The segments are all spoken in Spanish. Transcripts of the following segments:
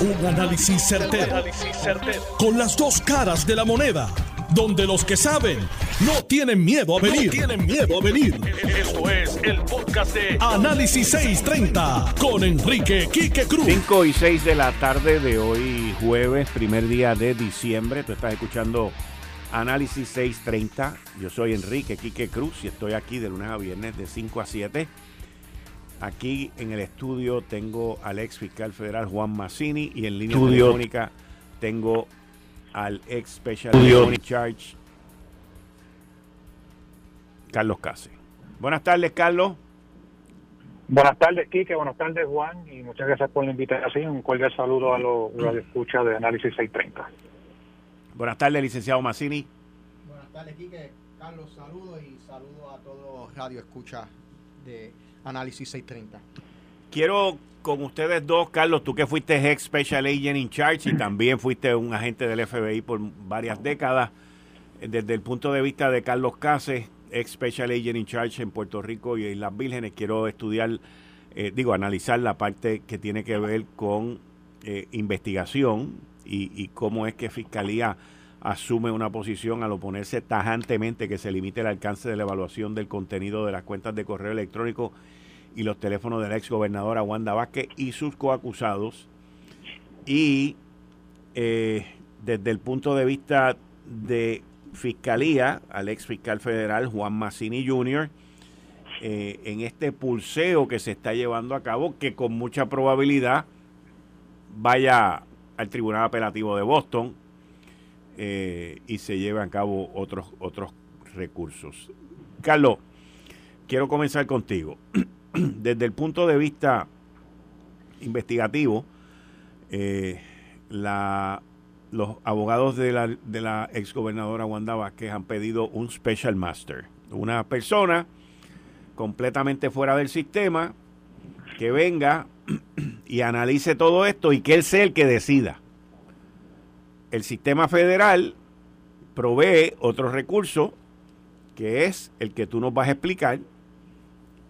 Un análisis certero, Con las dos caras de la moneda. Donde los que saben no tienen miedo a venir. tienen miedo a venir. Esto es el podcast de Análisis 630 con Enrique Quique Cruz. 5 y 6 de la tarde de hoy, jueves, primer día de diciembre. Tú estás escuchando Análisis 630. Yo soy Enrique Quique Cruz y estoy aquí de lunes a viernes de 5 a 7 Aquí en el estudio tengo al ex fiscal federal Juan Massini y en línea telefónica tengo al ex special charge Carlos Case. Buenas tardes, Carlos. Buenas tardes, Quique. Buenas tardes, Juan. Y muchas gracias por la invitación. Un cordial saludo a los escucha de Análisis 630. Buenas tardes, licenciado Massini. Buenas tardes, Quique. Carlos, saludos y saludos a todos Radio Escucha de Análisis 630. Quiero con ustedes dos, Carlos, tú que fuiste ex Special Agent in Charge y también fuiste un agente del FBI por varias décadas, desde el punto de vista de Carlos Cases, ex Special Agent in Charge en Puerto Rico y en las Vírgenes, quiero estudiar, eh, digo, analizar la parte que tiene que ver con eh, investigación y cómo es que Fiscalía asume una posición al oponerse tajantemente que se limite el alcance de la evaluación del contenido de las cuentas de correo electrónico y los teléfonos de la ex gobernadora Wanda Vázquez y sus coacusados. Y eh, desde el punto de vista de fiscalía, al ex fiscal federal Juan Massini Jr., eh, en este pulseo que se está llevando a cabo, que con mucha probabilidad vaya al Tribunal Apelativo de Boston eh, y se lleve a cabo otros, otros recursos. Carlos, quiero comenzar contigo. Desde el punto de vista investigativo, eh, los abogados de la, de la exgobernadora Wanda Vázquez han pedido un special master, una persona completamente fuera del sistema que venga y analice todo esto y que él sea el que decida el sistema federal provee otro recurso que es el que tú nos vas a explicar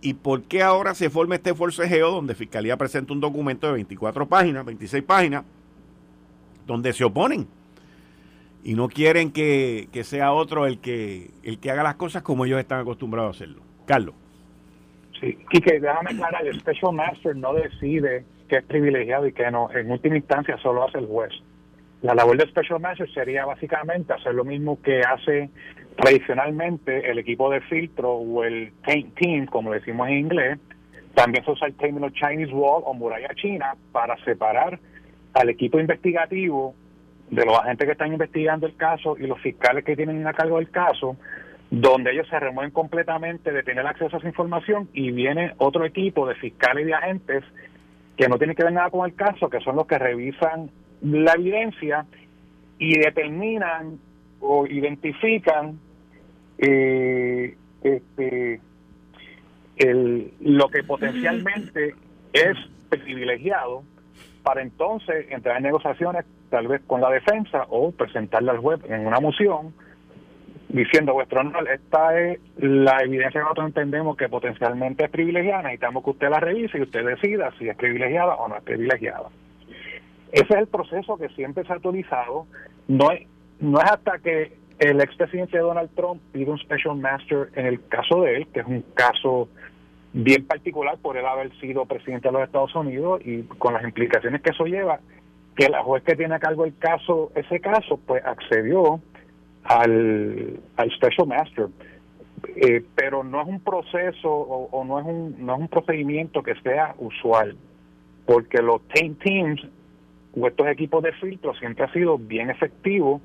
y por qué ahora se forma este forcejeo donde Fiscalía presenta un documento de 24 páginas, 26 páginas, donde se oponen y no quieren que, sea otro el que, el que haga las cosas como ellos están acostumbrados a hacerlo. Carlos. Sí, Quique, déjame aclarar, el Special Master no decide que es privilegiado y que no, en última instancia solo hace el juez. La labor de Special Master sería básicamente hacer lo mismo que hace tradicionalmente el equipo de filtro o el paint team, como decimos en inglés. También se usa el término Chinese Wall o muralla china para separar al equipo investigativo de los agentes que están investigando el caso y los fiscales que tienen a cargo del caso, donde ellos se remueven completamente de tener acceso a esa información y viene otro equipo de fiscales y de agentes que no tienen que ver nada con el caso, que son los que revisan la evidencia y determinan o identifican eh, este, el, lo que potencialmente es privilegiado para entonces entrar en negociaciones tal vez con la defensa o presentarle al juez en una moción diciendo vuestro honor, esta es la evidencia que nosotros entendemos que potencialmente es privilegiada, necesitamos que usted la revise y usted decida si es privilegiada o no es privilegiada. Ese es el proceso que siempre se ha actualizado. No es, no es hasta que el expresidente Donald Trump pide un special master en el caso de él, que es un caso bien particular por él haber sido presidente de los Estados Unidos y con las implicaciones que eso lleva, que la juez que tiene a cargo el caso, ese caso, pues accedió al, al special master. Eh, pero no es un proceso o, o, no es un no es un procedimiento que sea usual porque los team teams estos equipos de filtro siempre ha sido bien efectivo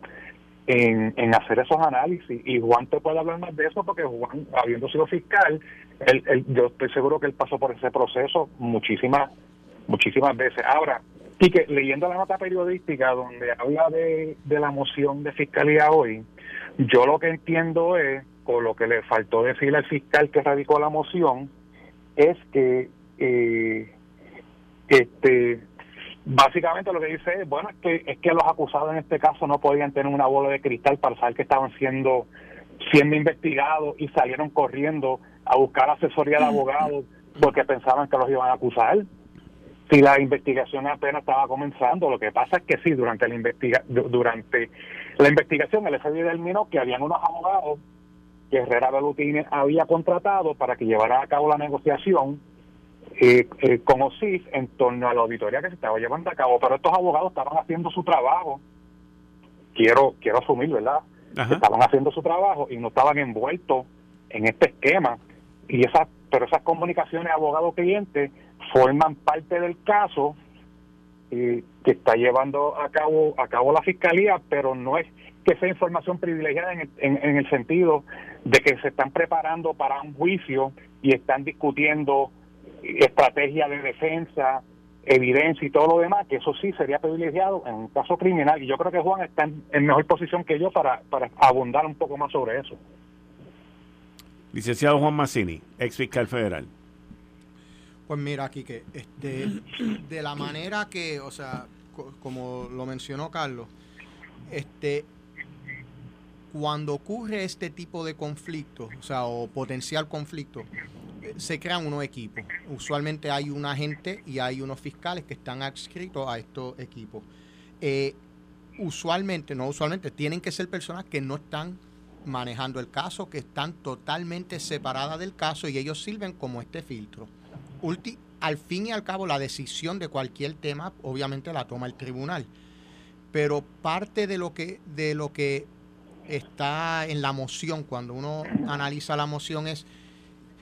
en, en hacer esos análisis. Y Juan te puede hablar más de eso porque Juan, habiendo sido fiscal, él, yo estoy seguro que él pasó por ese proceso muchísimas, muchísimas veces. Ahora, y que leyendo la nota periodística donde habla de, de la moción de fiscalía hoy, yo lo que entiendo es, o lo que le faltó decir al fiscal que radicó la moción, es que eh, este Básicamente lo que dice es, bueno, es que, es que los acusados en este caso no podían tener una bola de cristal para saber que estaban siendo, siendo investigados y salieron corriendo a buscar asesoría de abogados porque pensaban que los iban a acusar. si la investigación apenas estaba comenzando. Lo que pasa es que sí, durante la, investiga durante la investigación el FBI determinó que habían unos abogados que Herrera Belutini había contratado para que llevara a cabo la negociación eh, eh, con OSIF en torno a la auditoría que se estaba llevando a cabo. Pero estos abogados estaban haciendo su trabajo, quiero quiero asumir, ¿verdad? Estaban haciendo su trabajo y no estaban envueltos en este esquema. y esas Pero esas comunicaciones abogado-cliente forman parte del caso eh, que está llevando a cabo a cabo la fiscalía, pero no es que sea información privilegiada en el, en, el sentido de que se están preparando para un juicio y están discutiendo estrategia de defensa, evidencia y todo lo demás, que eso sí sería privilegiado en un caso criminal. Y yo creo que Juan está en, mejor posición que yo para, para abundar un poco más sobre eso. Licenciado Juan Massini, ex fiscal federal. Pues mira, aquí que este, de la manera que, o sea, como lo mencionó Carlos, este, cuando ocurre este tipo de conflicto, o sea, o potencial conflicto, se crean unos equipos. Usualmente hay un agente y hay unos fiscales que están adscritos a estos equipos. Eh, usualmente, no usualmente, tienen que ser personas que no están manejando el caso, que están totalmente separadas del caso y ellos sirven como este filtro al fin y al cabo, la decisión de cualquier tema, obviamente la toma el tribunal. Pero parte de lo que, de lo que está en la moción, cuando uno analiza la moción, es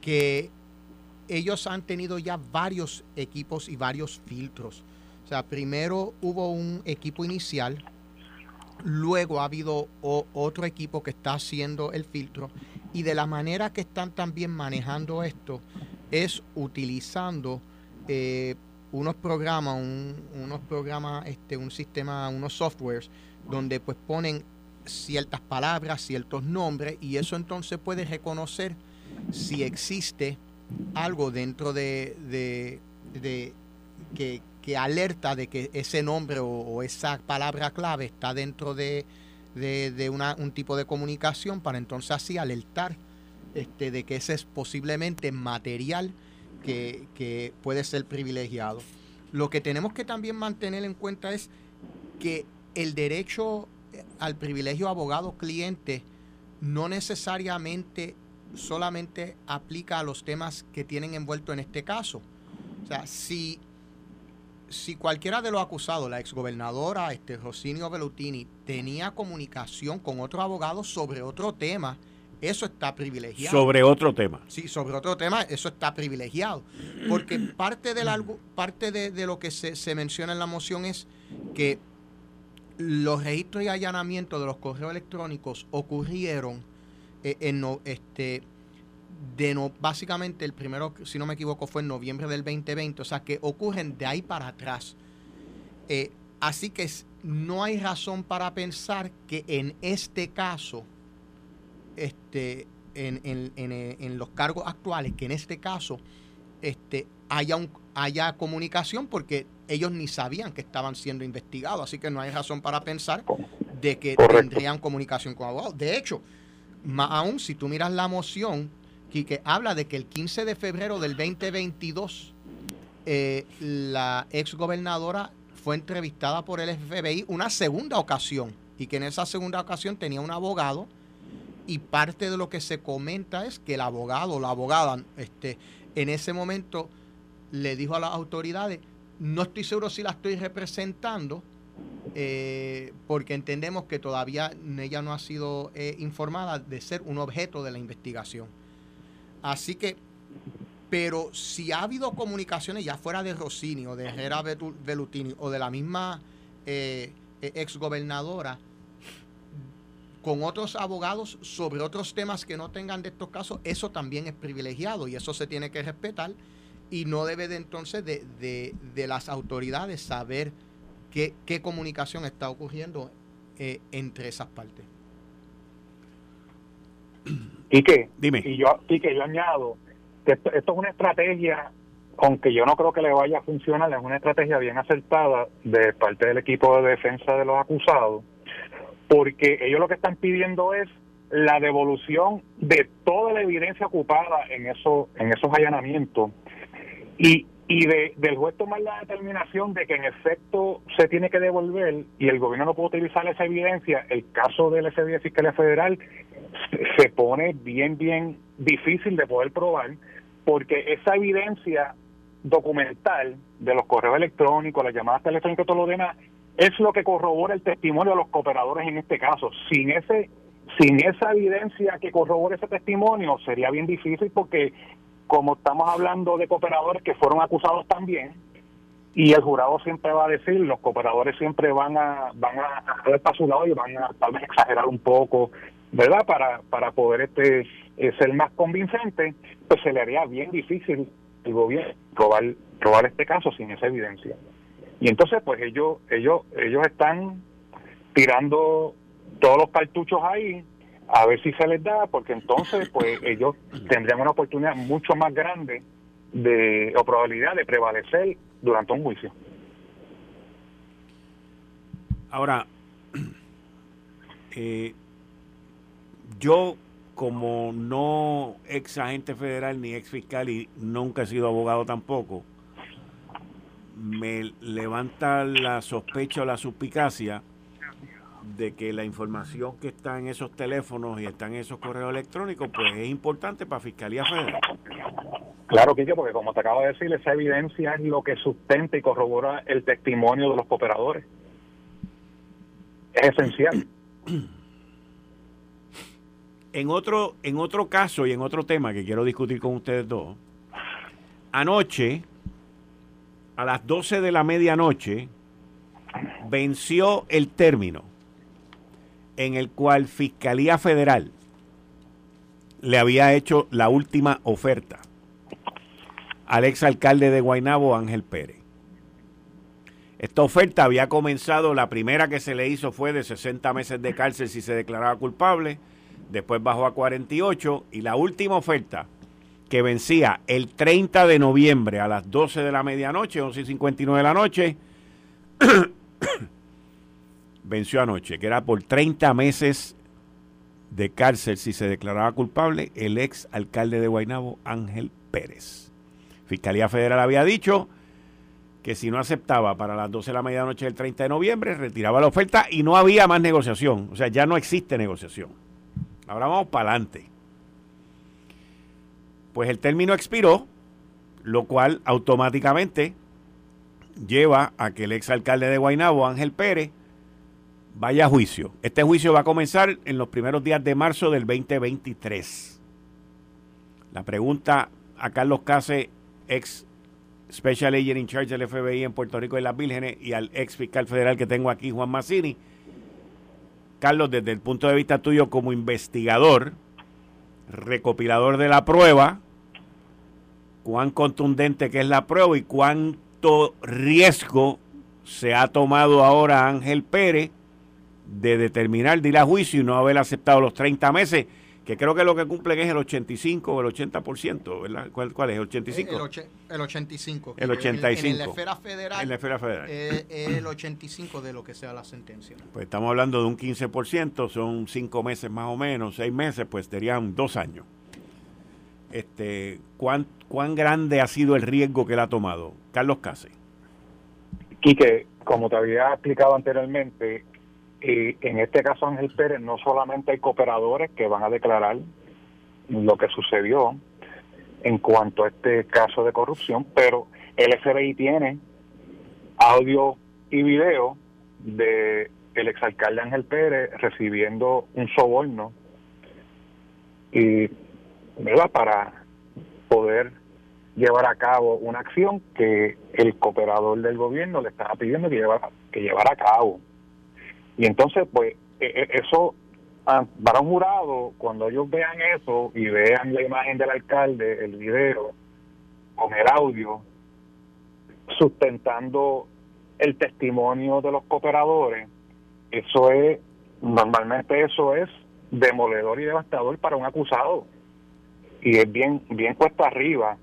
que ellos han tenido ya varios equipos y varios filtros. O sea, primero hubo un equipo inicial, luego ha habido otro equipo que está haciendo el filtro y de la manera que están también manejando esto, es utilizando eh, unos programas, unos programas, este, un sistema, unos softwares, donde pues ponen ciertas palabras, ciertos nombres, y eso entonces puede reconocer si existe algo dentro de, de, que, alerta de que ese nombre o, esa palabra clave está dentro de, de una, un tipo de comunicación para entonces así alertar este, de que ese es posiblemente material que, puede ser privilegiado. Lo que tenemos que también mantener en cuenta es que el derecho al privilegio abogado-cliente no necesariamente solamente aplica a los temas que tienen envuelto en este caso. O sea, si, si cualquiera de los acusados, la exgobernadora este, Rosinio Bellutini, tenía comunicación con otro abogado sobre otro tema, eso está privilegiado. Sobre otro tema. Sí, sobre otro tema, eso está privilegiado. Porque parte, del parte de, lo que se, menciona en la moción es que los registros y allanamientos de los correos electrónicos ocurrieron eh, en este de no, básicamente el primero, si no me equivoco, fue en noviembre del 2020, o sea que ocurren de ahí para atrás. Eh, así que no hay razón para pensar que en este caso este, en, en, en, los cargos actuales, que en este caso este, haya, un, haya comunicación porque ellos ni sabían que estaban siendo investigados, así que no hay razón para pensar de que tendrían comunicación con abogados. De hecho, más aún si tú miras la moción, que habla de que el 15 de febrero del 2022 eh, la ex gobernadora fue entrevistada por el FBI una segunda ocasión. Y que en esa segunda ocasión tenía un abogado. Y parte de lo que se comenta es que el abogado o la abogada este, en ese momento le dijo a las autoridades, no estoy seguro si la estoy representando, eh, porque entendemos que todavía ella no ha sido eh, informada de ser un objeto de la investigación. Así que, pero si ha habido comunicaciones ya fuera de Rossini o de Herrera Velutini o de la misma eh, exgobernadora, con otros abogados sobre otros temas que no tengan de estos casos, eso también es privilegiado y eso se tiene que respetar y no debe de entonces de, las autoridades saber qué, comunicación está ocurriendo eh, entre esas partes. Y que, Dime. Y yo, y que yo añado que esto, esto es una estrategia aunque yo no creo que le vaya a funcionar, es una estrategia bien acertada de parte del equipo de defensa de los acusados, porque ellos lo que están pidiendo es la devolución de toda la evidencia ocupada en esos en esos allanamientos y, y de, del juez tomar la determinación de que en efecto se tiene que devolver y el gobierno no puede utilizar esa evidencia, el caso del FBI de Fiscalía Federal se pone bien, bien difícil de poder probar porque esa evidencia documental de los correos electrónicos, las llamadas telefónicas todo lo demás, es lo que corrobora el testimonio de los cooperadores en este caso. Sin ese sin esa evidencia que corrobore ese testimonio sería bien difícil porque como estamos hablando de cooperadores que fueron acusados también, y el jurado siempre va a decir, los cooperadores siempre van a van a ver para su lado y van a tal vez exagerar un poco, ¿verdad? Para, para poder este eh, ser más convincente, pues se le haría bien difícil el gobierno probar, probar este caso sin esa evidencia. Y entonces, pues ellos ellos ellos están tirando todos los cartuchos ahí a ver si se les da, porque entonces pues ellos tendrían una oportunidad mucho más grande de o probabilidad de prevalecer durante un juicio. Ahora, eh, yo como no ex agente federal ni ex fiscal y nunca he sido abogado tampoco, me levanta la sospecha o la suspicacia de que la información que está en esos teléfonos y está en esos correos electrónicos, pues es importante para Fiscalía Federal. Claro, Kike, porque como te acabo de decir, esa evidencia es lo que sustenta y corrobora el testimonio de los cooperadores. Es esencial. En otro, en otro caso y en otro tema que quiero discutir con ustedes dos, anoche, a las 12 de la medianoche, venció el término en el cual Fiscalía Federal le había hecho la última oferta al exalcalde de Guaynabo, Ángel Pérez. Esta oferta había comenzado, la primera que se le hizo fue de 60 meses de cárcel si se declaraba culpable, después bajó a 48 y la última oferta que vencía el 30 de noviembre a las 12 de la medianoche, 11 y 59 de la noche, venció anoche, que era por 30 meses de cárcel si se declaraba culpable el ex alcalde de Guaynabo, Ángel Pérez. Fiscalía Federal había dicho que si no aceptaba para las 12 de la medianoche del 30 de noviembre, retiraba la oferta y no había más negociación. O sea, ya no existe negociación. Ahora vamos para adelante. Pues el término expiró, lo cual automáticamente lleva a que el ex alcalde de Guaynabo, Ángel Pérez, vaya juicio. Este juicio va a comenzar en los primeros días de marzo del 2023. La pregunta a Carlos Case, ex Special Agent in Charge del FBI en Puerto Rico y las Vírgenes, y al ex fiscal federal que tengo aquí, Juan Massini. Carlos, desde el punto de vista tuyo como investigador, recopilador de la prueba, cuán contundente que es la prueba y cuánto riesgo se ha tomado ahora Ángel Pérez de determinar de ir a juicio y no haber aceptado los 30 meses, que creo que lo que cumplen es el 85 o el 80%, ¿verdad? ¿Cuál, cuál es? ¿El 85? El, el 85. El 85. En, la esfera federal. En la esfera federal. Eh, el 85 de lo que sea la sentencia. Pues estamos hablando de un 15%, son 5 meses más o menos, 6 meses, pues serían 2 años. Este, ¿cuán, ¿Cuán grande ha sido el riesgo que él ha tomado? Carlos Case. Quique, como te había explicado anteriormente, y en este caso Ángel Pérez no solamente hay cooperadores que van a declarar lo que sucedió en cuanto a este caso de corrupción, pero el FBI tiene audio y video de el exalcalde Ángel Pérez recibiendo un soborno y ¿verdad? para poder llevar a cabo una acción que el cooperador del gobierno le estaba pidiendo que llevara, que llevara a cabo. Y entonces, pues, e, e, eso ah, para un jurado, cuando ellos vean eso y vean la imagen del alcalde, el video, con el audio, sustentando el testimonio de los cooperadores, eso es, normalmente eso es demoledor y devastador para un acusado. Y es bien, bien cuesta arriba.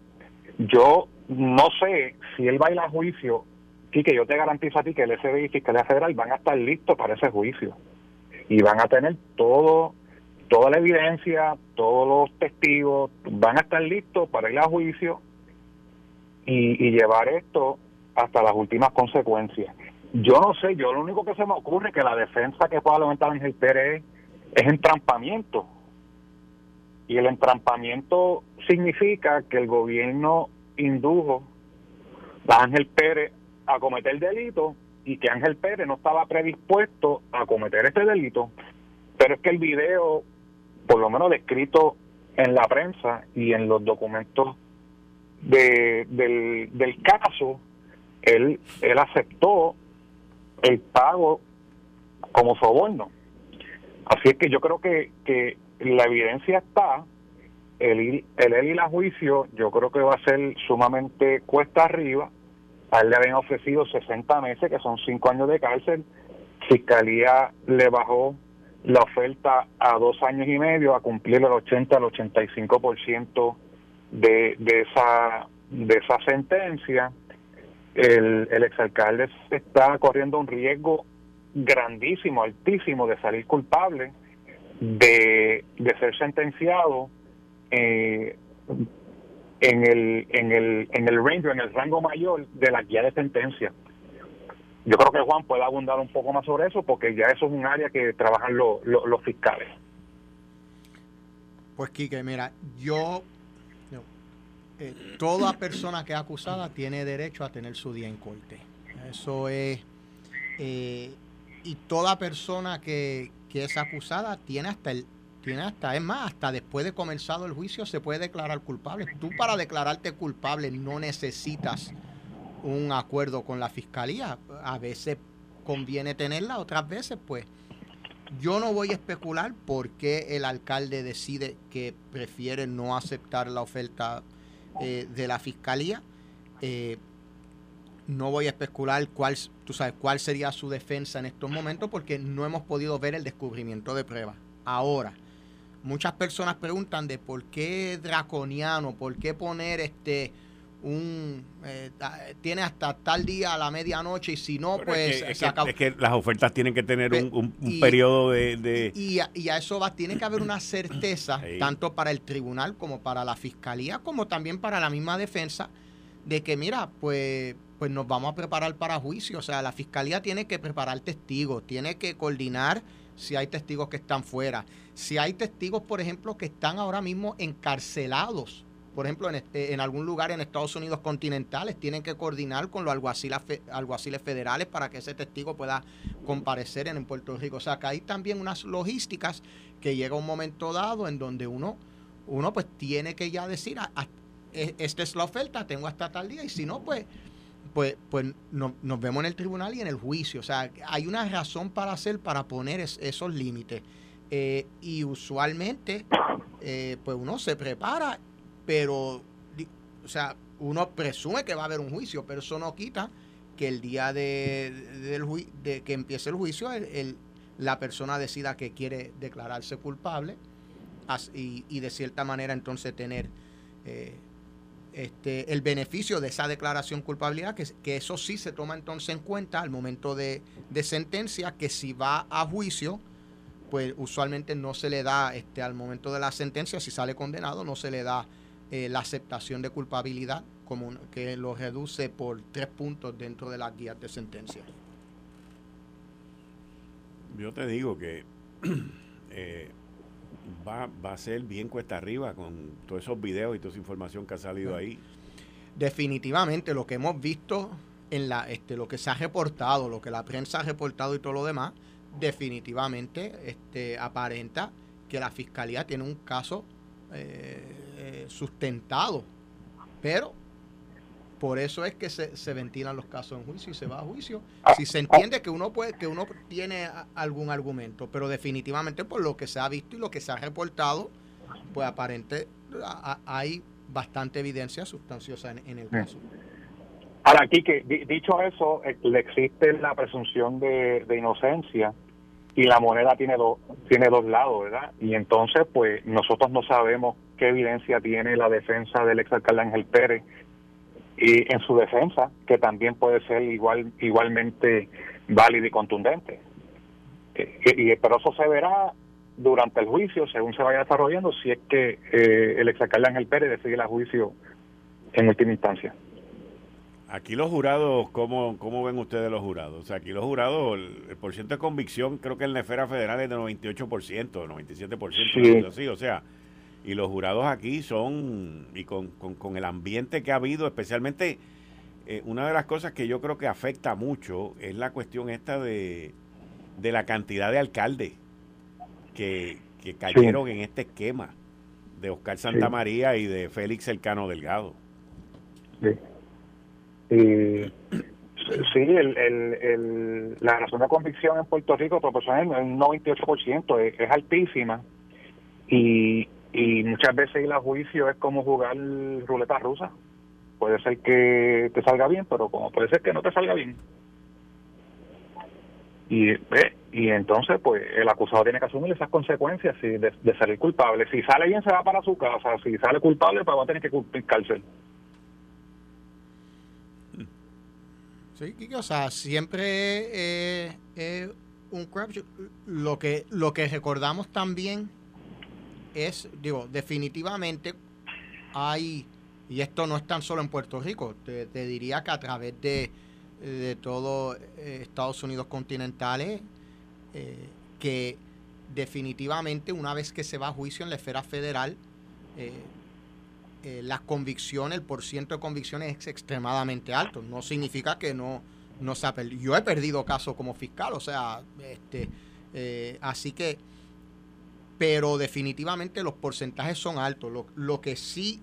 Yo no sé si él va a ir a juicio que yo te garantizo a ti que el FBI y Fiscalía Federal van a estar listos para ese juicio y van a tener todo toda la evidencia, todos los testigos, van a estar listos para ir a juicio y, llevar esto hasta las últimas consecuencias. Yo no sé, yo lo único que se me ocurre es que la defensa que pueda levantar Ángel Pérez es entrampamiento. Y el entrampamiento significa que el gobierno indujo a Ángel Pérez a cometer delito y que Ángel Pérez no estaba predispuesto a cometer este delito, pero es que el video, por lo menos descrito en la prensa y en los documentos de, del, del caso, él, él aceptó el pago como soborno. Así es que yo creo que, que la evidencia está, el, el ir a juicio yo creo que va a ser sumamente cuesta arriba. A él le habían ofrecido 60 meses, que son 5 años de cárcel. Fiscalía le bajó la oferta a dos años y medio a cumplir el 80 al 85% de, de, esa, de esa sentencia. El, el exalcalde está corriendo un riesgo grandísimo, altísimo de salir culpable, de, de ser sentenciado eh, en el en el en el rango en el rango mayor de la guía de sentencia yo creo que Juan puede abundar un poco más sobre eso porque ya eso es un área que trabajan los fiscales. Pues Quique, mira, yo, eh, toda persona que es acusada tiene derecho a tener su día en corte. Eso es, eh, y toda persona que, que es acusada tiene hasta el tiene hasta, es más, hasta después de comenzado el juicio se puede declarar culpable. Tú para declararte culpable no necesitas un acuerdo con la fiscalía. A veces conviene tenerla, otras veces pues yo no voy a especular por qué el alcalde decide que prefiere no aceptar la oferta eh, de la fiscalía. Eh, no voy a especular cuál, tú sabes, cuál sería su defensa en estos momentos porque no hemos podido ver el descubrimiento de pruebas. Ahora, muchas personas preguntan de por qué draconiano, por qué poner este un eh, tiene hasta tal día a la medianoche y si no pues es que, las ofertas tienen que tener un, periodo de, Y, a, eso va tiene que haber una certeza tanto para el tribunal como para la fiscalía como también para la misma defensa de que mira pues pues nos vamos a preparar para juicio. O sea la fiscalía tiene que preparar testigos tiene que coordinar si hay testigos que están fuera si hay testigos por ejemplo que están ahora mismo encarcelados por ejemplo, este, en, algún lugar en Estados Unidos continentales, tienen que coordinar con los alguaciles, alguaciles federales para que ese testigo pueda comparecer en, Puerto Rico. O sea, que hay también unas logísticas que llega un momento dado en donde uno, uno pues tiene que ya decir, ah, ah, e, esta es la oferta, tengo hasta tal día, y si no, pues pues, pues nos vemos en el tribunal y en el juicio. O sea, hay una razón para hacer, para poner esos límites. Eh, y usualmente, eh, pues uno se prepara pero, o sea, uno presume que va a haber un juicio, pero eso no quita que el día de, de que empiece el juicio, el, la persona decida que quiere declararse culpable y, de cierta manera entonces tener eh, este, el beneficio de esa declaración culpabilidad, que, que, eso sí se toma entonces en cuenta al momento de, de, sentencia, que si va a juicio, pues usualmente no se le da, este, al momento de la sentencia, si sale condenado, no se le da eh, la aceptación de culpabilidad, como que lo reduce por tres puntos dentro de las guías de sentencia. Yo te digo que eh, va, va a ser bien cuesta arriba con todos esos videos y toda esa información que ha salido ahí. Definitivamente, lo que hemos visto en la, este, lo que se ha reportado, lo que la prensa ha reportado y todo lo demás, definitivamente este, aparenta que la fiscalía tiene un caso eh, eh, sustentado. Pero por eso es que se, se, ventilan los casos en juicio y se va a juicio. Si se entiende que uno puede, que uno tiene algún argumento, pero definitivamente por lo que se ha visto y lo que se ha reportado, pues aparente hay bastante evidencia sustanciosa en, el caso. Ahora, aquí que dicho eso, eh, le existe la presunción de, de inocencia y la moneda tiene dos tiene dos lados, ¿verdad? Y entonces, pues nosotros no sabemos qué evidencia tiene la defensa del exalcalde Ángel Pérez y en su defensa, que también puede ser igual igualmente válida y contundente. Y, pero eso se verá durante el juicio, según se vaya desarrollando, si es que eh, el exalcalde Ángel Pérez decide el juicio en última instancia. Aquí los jurados, ¿cómo, ¿cómo ven ustedes los jurados? O sea, aquí los jurados, el, por ciento de convicción creo que en la esfera federal es de 98%, 97%, sí. o sea, y los jurados aquí son, y con, con, el ambiente que ha habido, especialmente eh, una de las cosas que yo creo que afecta mucho es la cuestión esta de, de la cantidad de alcaldes que, que cayeron en este esquema de Oscar Santamaría y de Félix Elcano Delgado. Sí. Y sí, el, el, la razón de convicción en Puerto Rico proporciona un 98%, es, es altísima. Y, y muchas veces ir a juicio es como jugar ruleta rusa. Puede ser que te salga bien, pero como puede ser que no te salga bien. Y, y entonces, pues, el acusado tiene que asumir esas consecuencias de, de, salir culpable. Si sale bien, se va para su casa. Si sale culpable, pues va a tener que cumplir cárcel. Sí, o sea, siempre es un crap. Lo que, lo que recordamos también es, digo, definitivamente hay, y esto no es tan solo en Puerto Rico, te diría que a través de de todo eh, Estados Unidos continentales, eh, que definitivamente una vez que se va a juicio en la esfera federal, eh, las convicciones, el porciento de convicciones es extremadamente alto. No significa que no, no se ha perdido. Yo he perdido casos como fiscal, o sea, este, así que, pero definitivamente los porcentajes son altos. Lo, lo que sí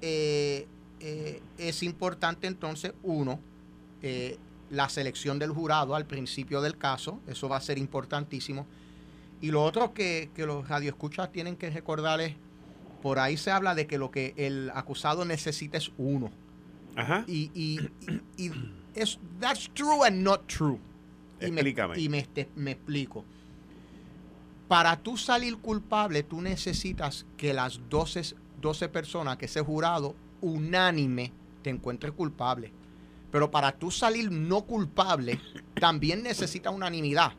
es importante entonces, uno, eh, la selección del jurado al principio del caso, eso va a ser importantísimo. Y lo otro que, que los radioescuchas tienen que recordar es, por ahí se habla de que lo que el acusado necesita es uno. Ajá. Y, y, y, es, that's true and not true. Explícame. Y, me, me explico. Para tú salir culpable, tú necesitas que las 12, 12 personas, que ese jurado unánime te encuentre culpable. Pero para tú salir no culpable, también necesita unanimidad.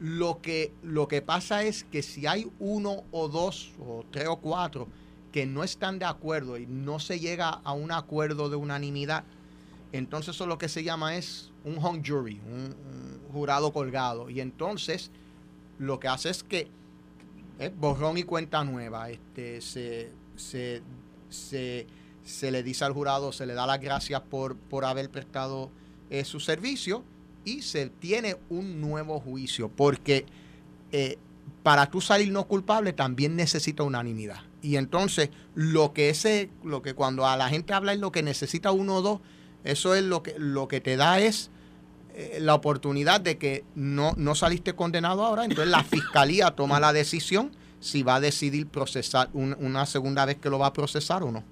Lo que, lo que pasa es que si hay uno o dos o tres o cuatro que no están de acuerdo y no se llega a un acuerdo de unanimidad, entonces eso lo que se llama es un hung jury, un, jurado colgado. Y entonces lo que hace es que es borrón y cuenta nueva. Este, se, se, se se le dice al jurado, se le da las gracias por, por haber prestado eh, su servicio y se tiene un nuevo juicio, porque eh, para tú salir no culpable también necesita unanimidad. Y entonces, lo que ese, lo que cuando a la gente habla es lo que necesita uno o dos, eso es lo que, lo que te da es eh, la oportunidad de que no, no saliste condenado ahora, entonces la fiscalía toma la decisión si va a decidir procesar una segunda vez que lo va a procesar o no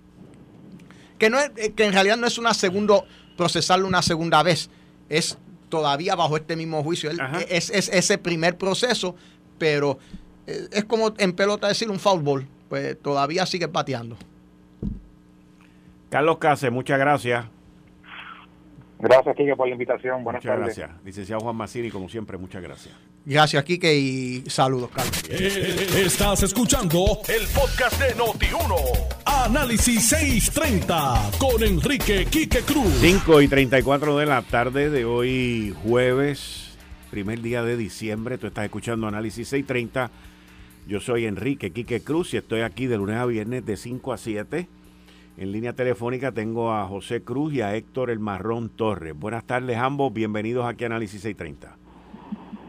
que, no es, eh, que en realidad no es una segundo, procesarlo una segunda vez, es todavía bajo este mismo juicio. Es, ese primer proceso, pero eh, es como en pelota decir un foul ball, pues todavía sigue pateando. Carlos Case, muchas gracias. Gracias, Kike, por la invitación. Buenas muchas tardes. gracias. Licenciado Juan Macini, como siempre, muchas gracias. Gracias, Kike, y saludos, Carlos. Eh, estás escuchando el podcast de Noti1. Análisis 630 con Enrique Quique Cruz. 5 y 34 de la tarde de hoy, jueves, primer día de diciembre. Tú estás escuchando Análisis 630. Yo soy Enrique Quique Cruz y estoy aquí de lunes a viernes de 5 a 7 en línea telefónica tengo a José Cruz y a Héctor El Marrón Torres. Buenas tardes ambos, bienvenidos aquí a Análisis 630.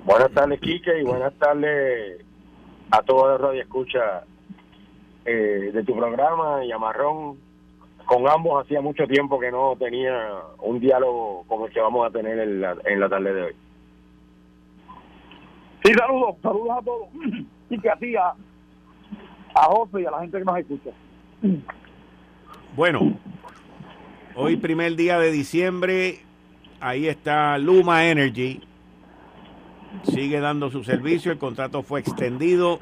Buenas tardes, Quique, y buenas tardes a todos los Radio Escucha eh, de tu programa y a Marrón. Con ambos hacía mucho tiempo que no tenía un diálogo como el que vamos a tener en la, en la tarde de hoy. Sí, saludos, saludos a todos. Y que a ti, a, a José y a la gente que nos escucha. Bueno, hoy primer día de diciembre, ahí está Luma Energy, sigue dando su servicio, el contrato fue extendido.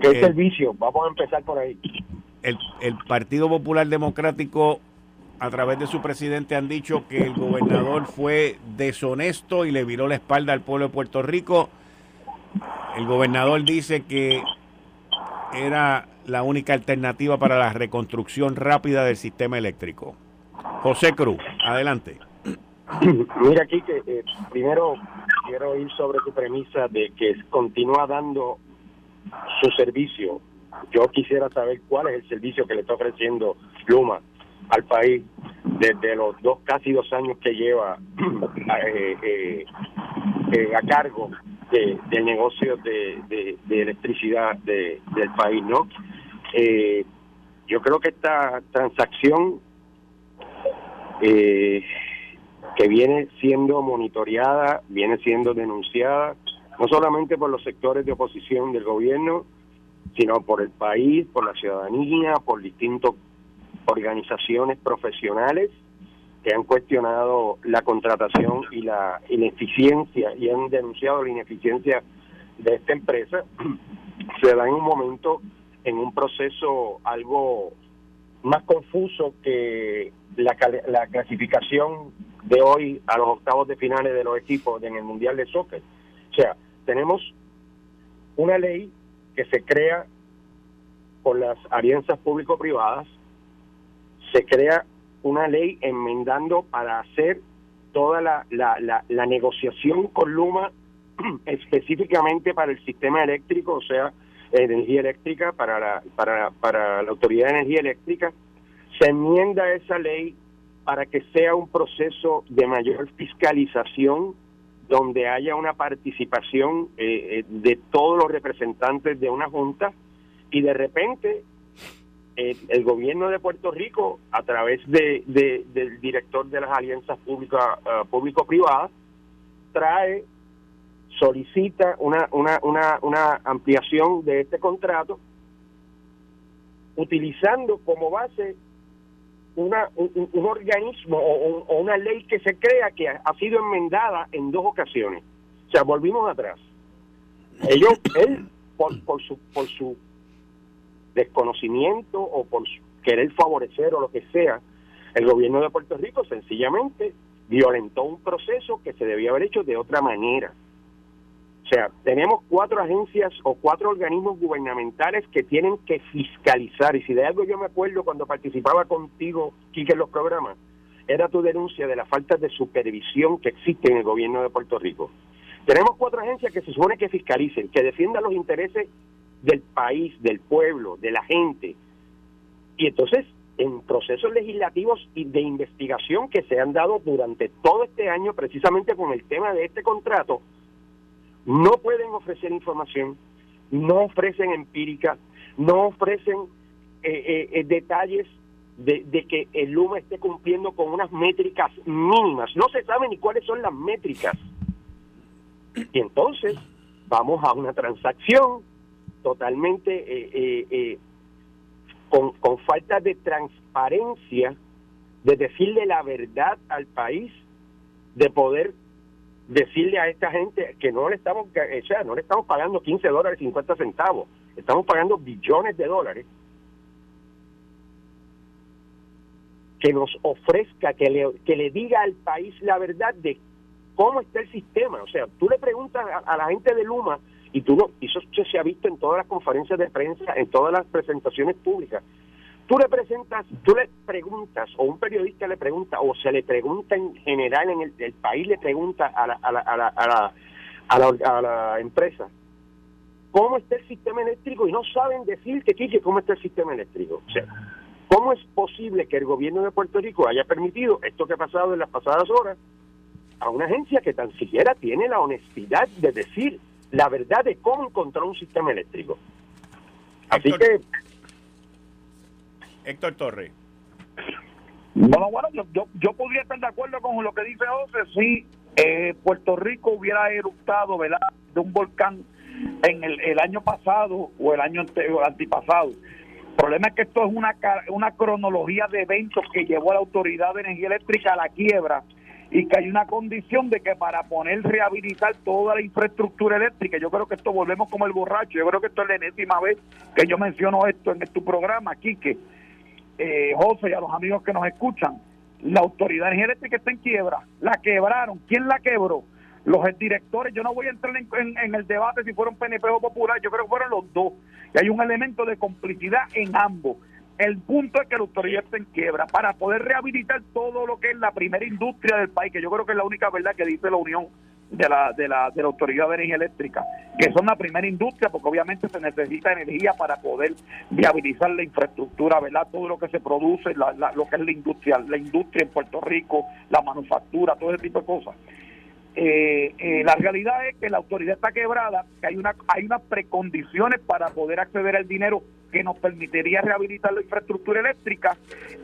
¿Qué servicio? Vamos a empezar por ahí. El, el Partido Popular Democrático, a través de su presidente, han dicho que el gobernador fue deshonesto y le viró la espalda al pueblo de Puerto Rico. El gobernador dice que era la única alternativa para la reconstrucción rápida del sistema eléctrico. José Cruz, adelante. Mira aquí que eh, primero quiero ir sobre tu premisa de que continúa dando su servicio. Yo quisiera saber cuál es el servicio que le está ofreciendo Luma al país desde los dos casi dos años que lleva eh, eh, eh, a cargo de, del negocio de, electricidad del país, ¿no? Yo creo que esta transacción que viene siendo monitoreada, viene siendo denunciada, no solamente por los sectores de oposición del gobierno, sino por el país, por la ciudadanía, por distintos organizaciones profesionales que han cuestionado la contratación y la ineficiencia y han denunciado la ineficiencia de esta empresa, se da en un momento, en un proceso algo más confuso que la, la clasificación de hoy a los octavos de finales de los equipos en el Mundial de Soccer. O sea, tenemos una ley que se crea por las alianzas público-privadas se crea una ley enmendando para hacer toda la, la, la, negociación con Luma específicamente para el sistema eléctrico, o sea, energía eléctrica, para la, para, para la Autoridad de Energía Eléctrica, se enmienda esa ley para que sea un proceso de mayor fiscalización donde haya una participación eh, eh, de todos los representantes de una junta y de repente el, gobierno de Puerto Rico, a través de, del director de las alianzas públicas uh, público-privadas, trae, solicita una, una, una, una ampliación de este contrato, utilizando como base una, un, organismo o, una ley que se crea que ha, sido enmendada en dos ocasiones. O sea, volvimos atrás. Ellos, él, por, por, su, por su desconocimiento o por querer favorecer o lo que sea, el gobierno de Puerto Rico sencillamente violentó un proceso que se debía haber hecho de otra manera. O sea, tenemos cuatro agencias o cuatro organismos gubernamentales que tienen que fiscalizar. Y si de algo yo me acuerdo cuando participaba contigo, Quique, en los programas, era tu denuncia de la falta de supervisión que existe en el gobierno de Puerto Rico. Tenemos cuatro agencias que se supone que fiscalicen, que defiendan los intereses del país, del pueblo, de la gente. Y entonces, en procesos legislativos y de investigación que se han dado durante todo este año, precisamente con el tema de este contrato, no pueden ofrecer información, no ofrecen empírica, no ofrecen eh, eh, eh, detalles de, que el Luma esté cumpliendo con unas métricas mínimas. No se sabe ni cuáles son las métricas. Y entonces vamos a una transacción totalmente eh, eh, con, con falta de transparencia, de decirle la verdad al país, de poder decirle a esta gente que no le estamos, o sea, no le estamos pagando 15 dólares 50 centavos, estamos pagando billones de dólares, que nos ofrezca, que le, que le diga al país la verdad de cómo está el sistema. O sea, tú le preguntas a la gente de Luma y tú no, eso se ha visto en todas las conferencias de prensa, en todas las presentaciones públicas. Tú le presentas, tú le preguntas, o un periodista le pregunta, o se le pregunta en general en el, país, le pregunta a la, a la, a la, a la, a la, a la empresa, ¿cómo está el sistema eléctrico? Y no saben decir que, ¿cómo está el sistema eléctrico? O sea, ¿cómo es posible que el gobierno de Puerto Rico haya permitido esto que ha pasado en las pasadas horas a una agencia que tan siquiera tiene la honestidad de decir la verdad de cómo encontrar un sistema eléctrico. Así que... Héctor Torre. Bueno, bueno, yo, yo, podría estar de acuerdo con lo que dice José si eh, Puerto Rico hubiera eruptado de un volcán en el, el año pasado o el año antipasado. El problema es que esto es una, una cronología de eventos que llevó a la Autoridad de Energía Eléctrica a la quiebra y que hay una condición de que para poner, rehabilitar toda la infraestructura eléctrica, yo creo que esto volvemos como el borracho, yo creo que esto es la enésima vez que yo menciono esto en tu programa, Quique, eh, José y a los amigos que nos escuchan, la autoridad energética está en quiebra, la quebraron, ¿quién la quebró? Los directores, yo no voy a entrar en, el debate si fueron PNP o Popular, yo creo que fueron los dos, y hay un elemento de complicidad en ambos. El punto es que la autoridad está en quiebra para poder rehabilitar todo lo que es la primera industria del país, que yo creo que es la única verdad que dice la Unión de la, de la, de la Autoridad de Energía Eléctrica, que son la primera industria, porque obviamente se necesita energía para poder viabilizar la infraestructura, ¿verdad? Todo lo que se produce, lo que es la industria, la industria en Puerto Rico, la manufactura, todo ese tipo de cosas. Eh, eh, la realidad es que la autoridad está quebrada, que hay una hay unas precondiciones para poder acceder al dinero que nos permitiría rehabilitar la infraestructura eléctrica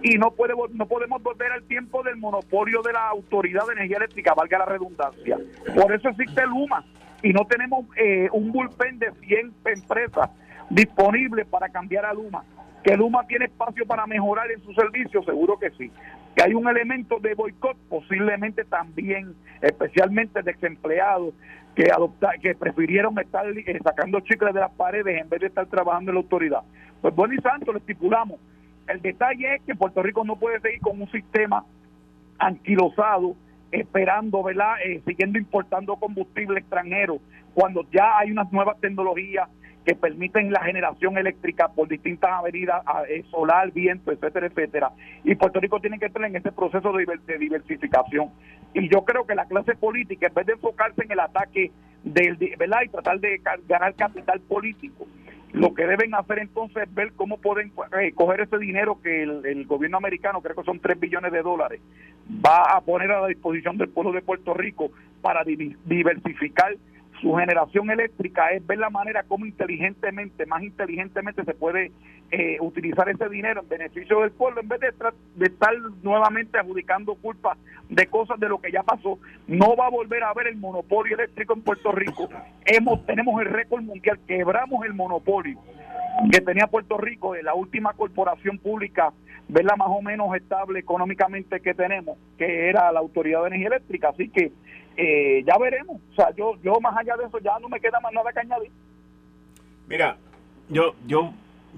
y no puede no podemos volver al tiempo del monopolio de la autoridad de energía eléctrica, valga la redundancia. Por eso existe Luma y no tenemos eh, un bullpen de 100 empresas disponibles para cambiar a Luma. ¿Que Luma tiene espacio para mejorar en su servicio? Seguro que sí. Que hay un elemento de boicot, posiblemente también, especialmente desempleados que adopta, que prefirieron estar eh, sacando chicles de las paredes en vez de estar trabajando en la autoridad. Pues bueno y santo, lo estipulamos. El detalle es que Puerto Rico no puede seguir con un sistema anquilosado, esperando, ¿verdad? Eh, siguiendo importando combustible extranjero, cuando ya hay unas nuevas tecnologías que permiten la generación eléctrica por distintas avenidas, eh, solar, viento, etcétera, etcétera. Y Puerto Rico tiene que estar en ese proceso de, diversificación. Y yo creo que la clase política, en vez de enfocarse en el ataque del, ¿verdad? y tratar de ganar capital político, lo que deben hacer entonces es ver cómo pueden eh, coger ese dinero que el, el, gobierno americano, creo que son 3 billones de dólares, va a poner a la disposición del pueblo de Puerto Rico para diversificar su generación eléctrica es ver la manera como inteligentemente, más inteligentemente se puede eh, utilizar ese dinero en beneficio del pueblo en vez de, de estar nuevamente adjudicando culpa de cosas de lo que ya pasó. No va a volver a haber el monopolio eléctrico en Puerto Rico. Hemos, tenemos el récord mundial, quebramos el monopolio que tenía Puerto Rico, de la última corporación pública, verla más o menos estable económicamente que tenemos, que era la Autoridad de Energía Eléctrica. Así que eh, ya veremos. O sea, yo, yo más allá de eso ya no me queda más nada que añadir. Mira, yo, yo,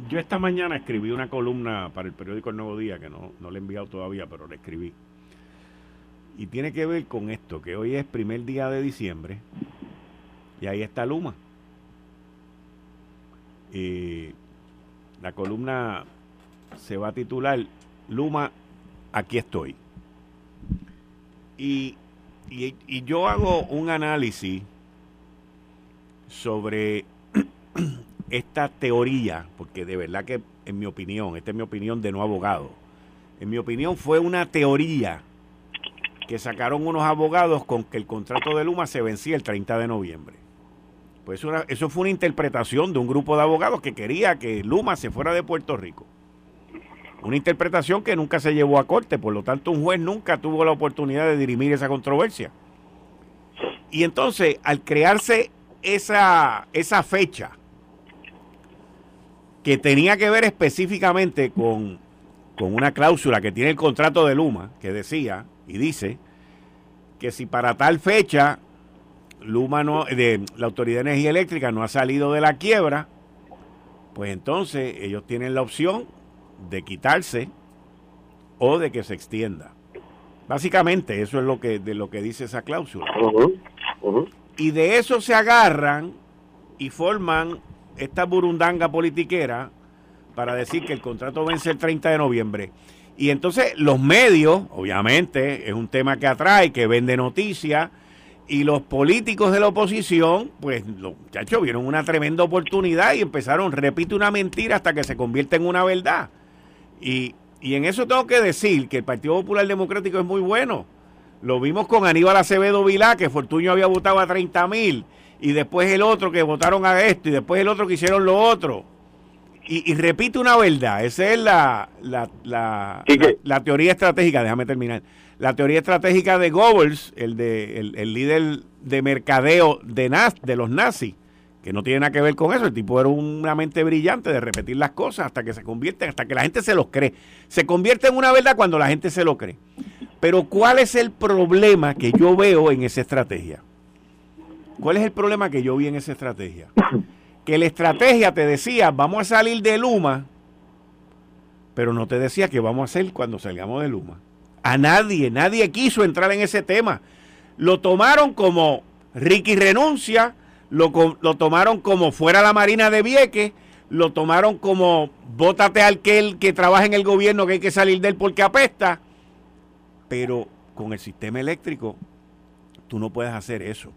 yo esta mañana escribí una columna para el periódico El Nuevo Día, que no, no le he enviado todavía, pero la escribí. Y tiene que ver con esto, que hoy es primer día de diciembre y ahí está Luma. Y la columna se va a titular Luma, aquí estoy. Y y, yo hago un análisis sobre esta teoría, porque de verdad que en mi opinión, esta es mi opinión de no abogado, en mi opinión fue una teoría que sacaron unos abogados con que el contrato de Luma se vencía el 30 de noviembre. Pues eso, eso fue una interpretación de un grupo de abogados que quería que Luma se fuera de Puerto Rico. Una interpretación que nunca se llevó a corte, por lo tanto un juez nunca tuvo la oportunidad de dirimir esa controversia. Y entonces, al crearse esa, esa fecha, que tenía que ver específicamente con, con una cláusula que tiene el contrato de Luma, que decía y dice que si para tal fecha Luma no, de la Autoridad de Energía Eléctrica no ha salido de la quiebra, pues entonces ellos tienen la opción de quitarse o de que se extienda. Básicamente eso es lo que de lo que dice esa cláusula. Y de eso se agarran y forman esta burundanga politiquera para decir que el contrato vence el 30 de noviembre. Y entonces los medios, obviamente, es un tema que atrae, que vende noticias, y los políticos de la oposición, pues los muchachos vieron una tremenda oportunidad y empezaron, repite una mentira hasta que se convierte en una verdad. Y, en eso tengo que decir que el Partido Popular Democrático es muy bueno. Lo vimos con Aníbal Acevedo Vilá, que Fortuño había votado a 30 mil, y después el otro que votaron a esto, y después el otro que hicieron lo otro. Y, repite una verdad, esa es la, la, la, teoría estratégica, déjame terminar. La teoría estratégica de Goebbels, el, de, el, líder de mercadeo de, de los nazis, que no tiene nada que ver con eso. El tipo era una mente brillante de repetir las cosas hasta que se convierten, hasta que la gente se los cree. Se convierte en una verdad cuando la gente se lo cree. Pero ¿cuál es el problema que yo veo en esa estrategia? ¿Cuál es el problema que yo vi en esa estrategia? Que la estrategia te decía, vamos a salir de Luma, pero no te decía qué vamos a hacer cuando salgamos de Luma. A nadie, nadie quiso entrar en ese tema. Lo tomaron como Ricky renuncia, lo, lo tomaron como fuera la Marina de Vieques, lo tomaron como bótate al que, que trabaja en el gobierno que hay que salir de él porque apesta. Pero con el sistema eléctrico tú no puedes hacer eso.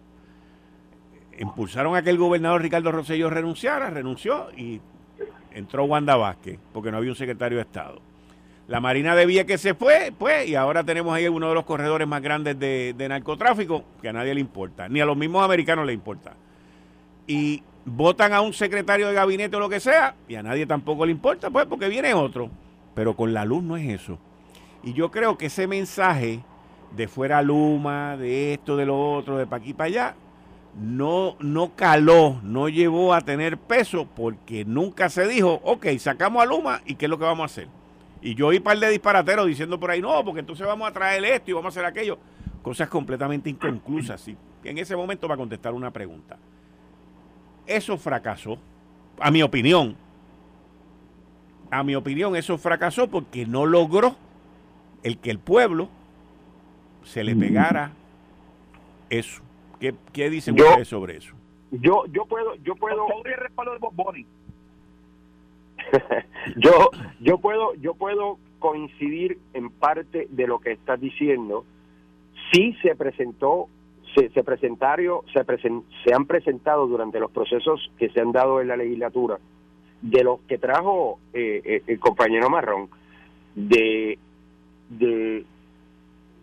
Impulsaron a que el gobernador Ricardo Rosselló renunciara, renunció y entró Wanda Vázquez porque no había un secretario de Estado. La Marina debía que se fue, pues, y ahora tenemos ahí uno de los corredores más grandes de, de narcotráfico que a nadie le importa, ni a los mismos americanos le importa. Y votan a un secretario de gabinete o lo que sea, y a nadie tampoco le importa, pues, porque viene otro. Pero con la luz no es eso. Y yo creo que ese mensaje de fuera Luma, de esto, de lo otro, de pa' aquí para allá, no, no caló, no llevó a tener peso porque nunca se dijo, ok, sacamos a Luma y qué es lo que vamos a hacer. Y yo oí par de disparateros diciendo por ahí, no, porque entonces vamos a traer esto y vamos a hacer aquello. Cosas completamente inconclusas. ¿sí? En ese momento va a contestar una pregunta. Eso fracasó, a mi opinión. A mi opinión, eso fracasó porque no logró el que el pueblo se le pegara eso. ¿Qué, qué dicen ustedes sobre eso? Yo, yo puedo, yo puedo. yo, yo puedo, yo puedo coincidir en parte de lo que estás diciendo. Sí se presentó, se, se presentaron, se, se han presentado durante los procesos que se han dado en la legislatura de los que trajo eh, eh, el compañero Marrón de de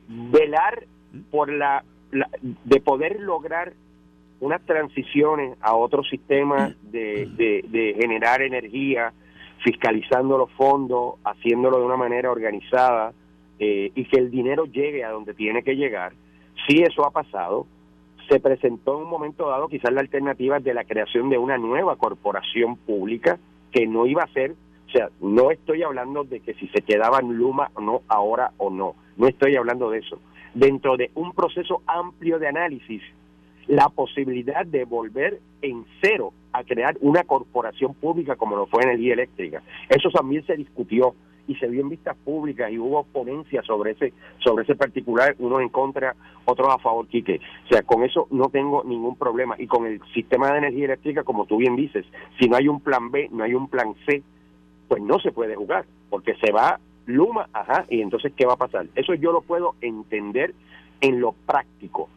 velar por la, de poder lograr unas transiciones a otro sistema de, de, generar energía, fiscalizando los fondos, haciéndolo de una manera organizada eh, y que el dinero llegue a donde tiene que llegar. Si eso ha pasado, se presentó en un momento dado quizás la alternativa de la creación de una nueva corporación pública que no iba a ser, o sea, no estoy hablando de que si se quedaba en Luma o no ahora o no, no estoy hablando de eso. Dentro de un proceso amplio de análisis, la posibilidad de volver en cero a crear una corporación pública como lo fue Energía Eléctrica. Eso también se discutió y se vio en vistas públicas y hubo ponencias sobre ese sobre ese particular, unos en contra, otros a favor, Quique. O sea, con eso no tengo ningún problema. Y con el sistema de energía eléctrica, como tú bien dices, si no hay un plan B, no hay un plan C, pues no se puede jugar, porque se va Luma, ajá, y entonces, ¿qué va a pasar? Eso yo lo puedo entender en lo práctico.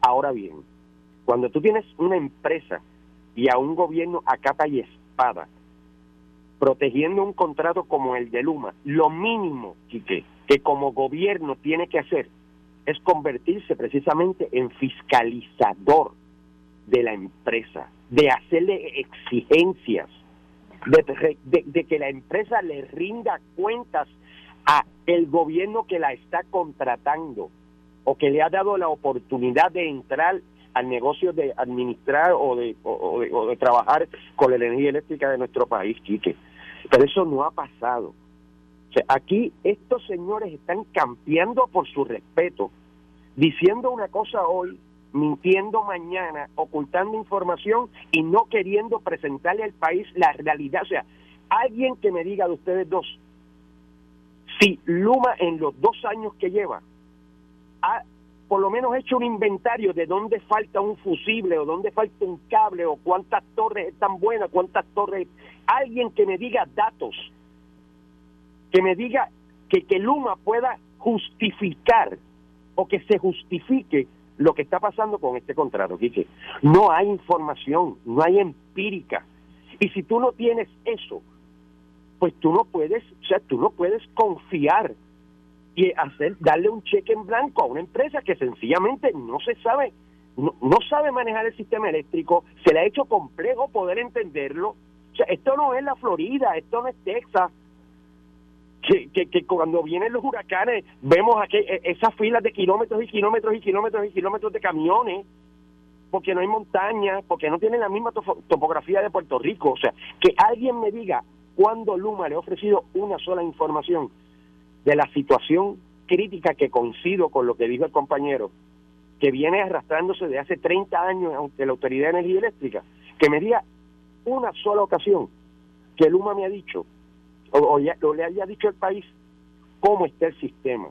Ahora bien, cuando tú tienes una empresa y a un gobierno a capa y espada, protegiendo un contrato como el de Luma, lo mínimo, que como gobierno tiene que hacer es convertirse precisamente en fiscalizador de la empresa, de hacerle exigencias, de, de que la empresa le rinda cuentas a el gobierno que la está contratando o que le ha dado la oportunidad de entrar al negocio de administrar o de, o, de, trabajar con la energía eléctrica de nuestro país, Quique. Pero eso no ha pasado. O sea, aquí estos señores están campeando por su respeto, diciendo una cosa hoy, mintiendo mañana, ocultando información y no queriendo presentarle al país la realidad. O sea, alguien que me diga de ustedes dos, si Luma en los dos años que lleva ha por lo menos hecho un inventario de dónde falta un fusible o dónde falta un cable o cuántas torres están buenas, cuántas torres... Alguien que me diga datos, que me diga que, que Luma pueda justificar o que se justifique lo que está pasando con este contrato, Quique. No hay información, no hay empírica. Y si tú no tienes eso, pues tú no puedes, o sea, tú no puedes confiar y hacer darle un cheque en blanco a una empresa que sencillamente no se sabe no, sabe manejar el sistema eléctrico, se le ha hecho complejo poder entenderlo. O sea, esto no es la Florida, esto no es Texas. Que, que, que cuando vienen los huracanes vemos aquí e, esas filas de kilómetros y kilómetros y kilómetros y kilómetros de camiones porque no hay montaña, porque no tienen la misma topografía de Puerto Rico. O sea, que alguien me diga, cuando Luma le ha ofrecido una sola información de la situación crítica que coincido con lo que dijo el compañero, que viene arrastrándose de hace 30 años ante la Autoridad de Energía Eléctrica, que me diga una sola ocasión que Luma me ha dicho, o, le haya dicho al país, cómo está el sistema,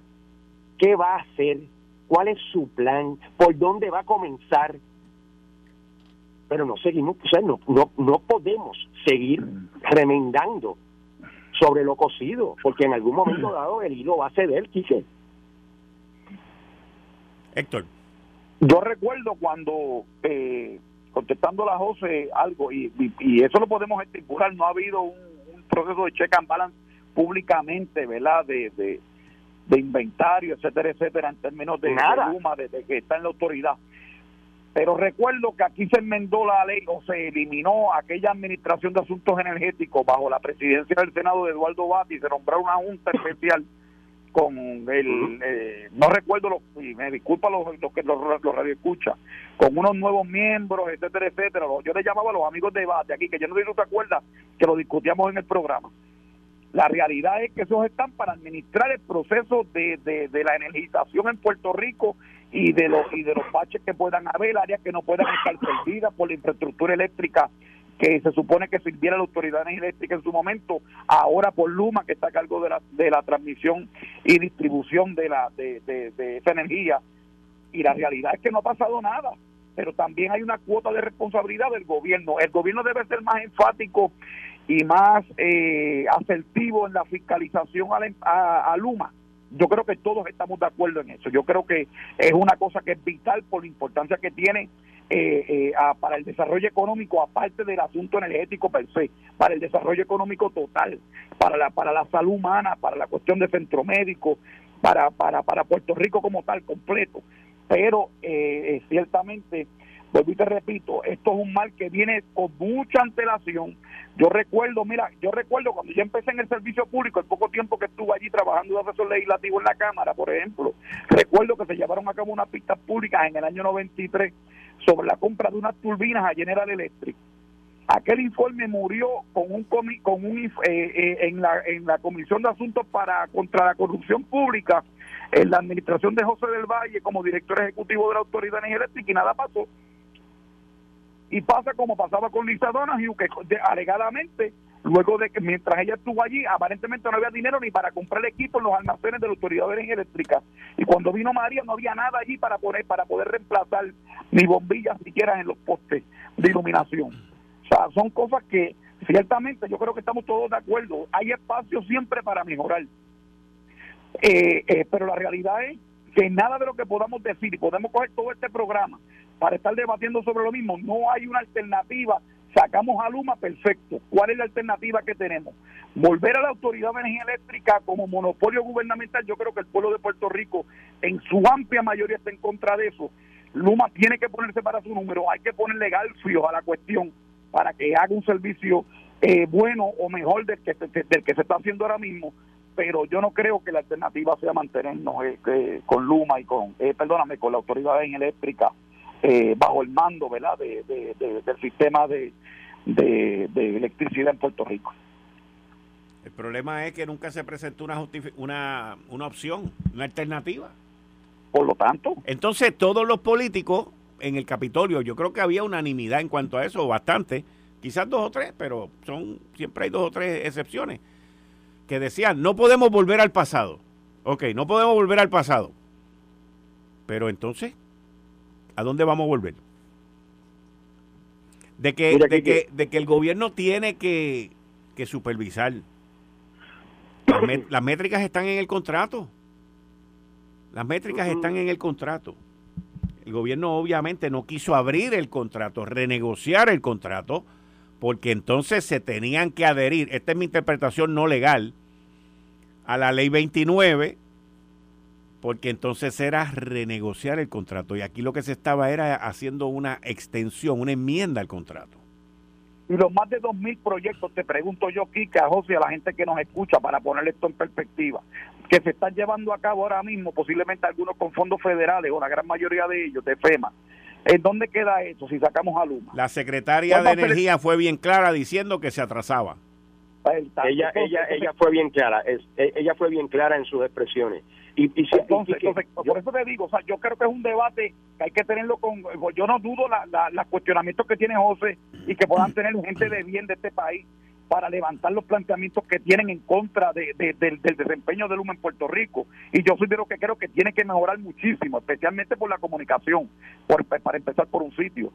qué va a hacer, cuál es su plan, por dónde va a comenzar. Pero no seguimos, o no, no, no podemos seguir remendando sobre lo cocido, porque en algún momento dado el hilo va a ceder, Quique. Héctor. Yo recuerdo cuando, eh, contestando a la José algo, y, y, eso lo podemos estipular, no ha habido un, proceso de check and balance públicamente, ¿verdad? De, de, inventario, etcétera, etcétera, en términos de, Nada. de, de que está en la autoridad. Pero recuerdo que aquí se enmendó la ley o se eliminó aquella administración de asuntos energéticos bajo la presidencia del Senado de Eduardo Bati y se nombró una junta especial con el, eh, no recuerdo, lo, y me disculpa los, que los, los con unos nuevos miembros, etcétera, etcétera. Yo le llamaba a los amigos de debate aquí, que yo no sé si tú te acuerdas que lo discutíamos en el programa. La realidad es que esos están para administrar el proceso de, de, de la energización en Puerto Rico y de los y de los baches que puedan haber, áreas que no puedan estar servidas por la infraestructura eléctrica que se supone que sirviera la autoridad eléctrica en su momento, ahora por Luma, que está a cargo de la, de la transmisión y distribución de, la, de, de, esa energía. Y la realidad es que no ha pasado nada, pero también hay una cuota de responsabilidad del gobierno. El gobierno debe ser más enfático y más eh, asertivo en la fiscalización a, a Luma yo creo que todos estamos de acuerdo en eso. Yo creo que es una cosa que es vital por la importancia que tiene eh, eh, para el desarrollo económico, aparte del asunto energético per se, para el desarrollo económico total, para la, para la salud humana, para la cuestión de centro médico, para, para, para Puerto Rico como tal, completo. Pero eh, ciertamente, y te repito, esto es un mal que viene con mucha antelación. Yo recuerdo, mira, yo recuerdo cuando yo empecé en el servicio público, el poco tiempo que estuve allí trabajando de asesor legislativo en la Cámara, por ejemplo, recuerdo que se llevaron a cabo unas pistas públicas en el año 93 sobre la compra de unas turbinas a General Electric. Aquel informe murió con un con un eh, eh, en la en la Comisión de Asuntos para contra la corrupción pública en la administración de José del Valle como director ejecutivo de la Autoridad Eléctrica y nada pasó. Y pasa como pasaba con Lisa Donahue, que alegadamente Luego de que mientras ella estuvo allí, aparentemente no había dinero ni para comprar el equipo en los almacenes de la Autoridad de Energía Eléctrica. Y cuando vino María no había nada allí para poner para poder reemplazar ni bombillas siquiera en los postes de iluminación. O sea, son cosas que ciertamente yo creo que estamos todos de acuerdo. Hay espacio siempre para mejorar. Eh, eh, pero la realidad es que nada de lo que podamos decir y podemos coger todo este programa para estar debatiendo sobre lo mismo, no hay una alternativa Sacamos a Luma, perfecto. ¿Cuál es la alternativa que tenemos? Volver a la Autoridad de Energía Eléctrica como monopolio gubernamental. Yo creo que el pueblo de Puerto Rico, en su amplia mayoría, está en contra de eso. Luma tiene que ponerse para su número. Hay que ponerle galfios a la cuestión para que haga un servicio eh, bueno o mejor del que, del que se está haciendo ahora mismo pero yo no creo que la alternativa sea mantenernos eh, con Luma y con, eh, perdóname, con la autoridad eléctrica eh, bajo el mando ¿verdad? De, del sistema de, de, electricidad en Puerto Rico. El problema es que nunca se presentó una, una, una opción, una alternativa. Por lo tanto. Entonces todos los políticos en el Capitolio, yo creo que había unanimidad en cuanto a eso, bastante, quizás dos o tres, pero son siempre hay dos o tres excepciones, que decían, no podemos volver al pasado. Ok, no podemos volver al pasado. Pero entonces, ¿A dónde vamos a volver? De que, de que, de que el gobierno tiene que, supervisar. Las, métricas están en el contrato. Las métricas están en el contrato. El gobierno obviamente no quiso abrir el contrato, renegociar el contrato, porque entonces se tenían que adherir, esta es mi interpretación no legal, a la ley 29 porque entonces era renegociar el contrato y aquí lo que se estaba era haciendo una extensión, una enmienda al contrato. Y los más de 2.000 proyectos, te pregunto yo, Kike, a José, a la gente que nos escucha, para poner esto en perspectiva, que se están llevando a cabo ahora mismo, posiblemente algunos con fondos federales o la gran mayoría de ellos, de FEMA. ¿En dónde queda eso si sacamos a Luma? La secretaria de Energía fue bien clara diciendo que se atrasaba. Ella, ella, ella fue bien clara, es, e, ella fue bien clara en sus expresiones. Y, y, entonces, por eso te digo, o sea, yo creo que es un debate que hay que tenerlo con, yo no dudo los la, cuestionamientos que tiene José y que puedan tener gente de bien de este país, para levantar los planteamientos que tienen en contra de, del, desempeño de Luma en Puerto Rico. Y yo soy de lo que creo que tiene que mejorar muchísimo, especialmente por la comunicación, por, para empezar por un sitio.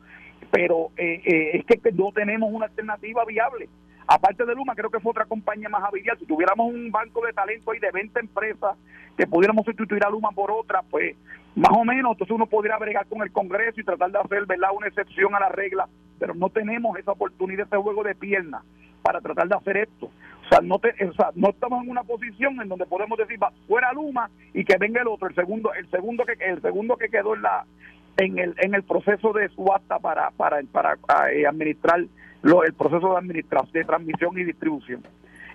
Pero eh, eh, es que no tenemos una alternativa viable. Aparte de Luma, creo que fue otra compañía más habitual. Si tuviéramos un banco de talento ahí de 20 empresas que pudiéramos sustituir a Luma por otra, pues más o menos, entonces uno podría bregar con el Congreso y tratar de hacer ¿verdad? una excepción a la regla, pero no tenemos esa oportunidad, ese juego de piernas para tratar de hacer esto. O sea, no, te, o sea, no estamos en una posición en donde podemos decir va, fuera Luma y que venga el otro, el segundo, el segundo que el segundo que quedó en la en el en el proceso de subasta para para para, eh, administrar lo, el proceso de administración de transmisión y distribución.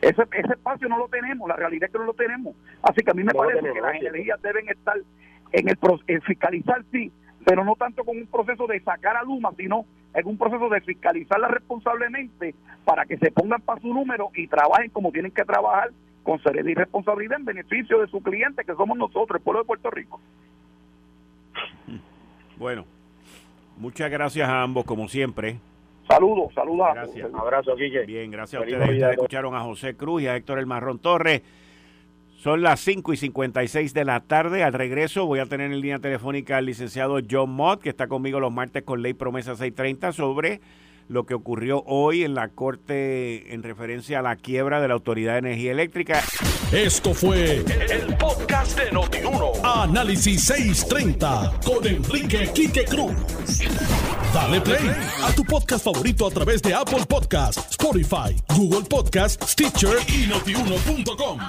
Ese, ese espacio no lo tenemos, la realidad es que no lo tenemos. Así que a mí me parece que las energías deben estar en el en fiscalizar sí, pero no tanto con un proceso de sacar a Luma, sino en un proceso de fiscalizarla responsablemente para que se pongan para su número y trabajen como tienen que trabajar con seriedad y responsabilidad en beneficio de su cliente, que somos nosotros, el pueblo de Puerto Rico. Bueno, muchas gracias a ambos, como siempre. Saludos, saludos. Gracias. Un abrazo, Quique. Bien, gracias a ustedes. escucharon a José Cruz y a Héctor El Marrón Torres. Son las 5 y 56 de la tarde. Al regreso voy a tener en línea telefónica al licenciado John Mott, que está conmigo los martes con Ley Promesa 630, sobre lo que ocurrió hoy en la Corte en referencia a la quiebra de la Autoridad de Energía Eléctrica. Esto fue el, podcast de Notiuno. Análisis 630 con Enrique Quique Cruz. Dale play a tu podcast favorito a través de Apple Podcasts, Spotify, Google Podcasts, Stitcher y notiuno.com.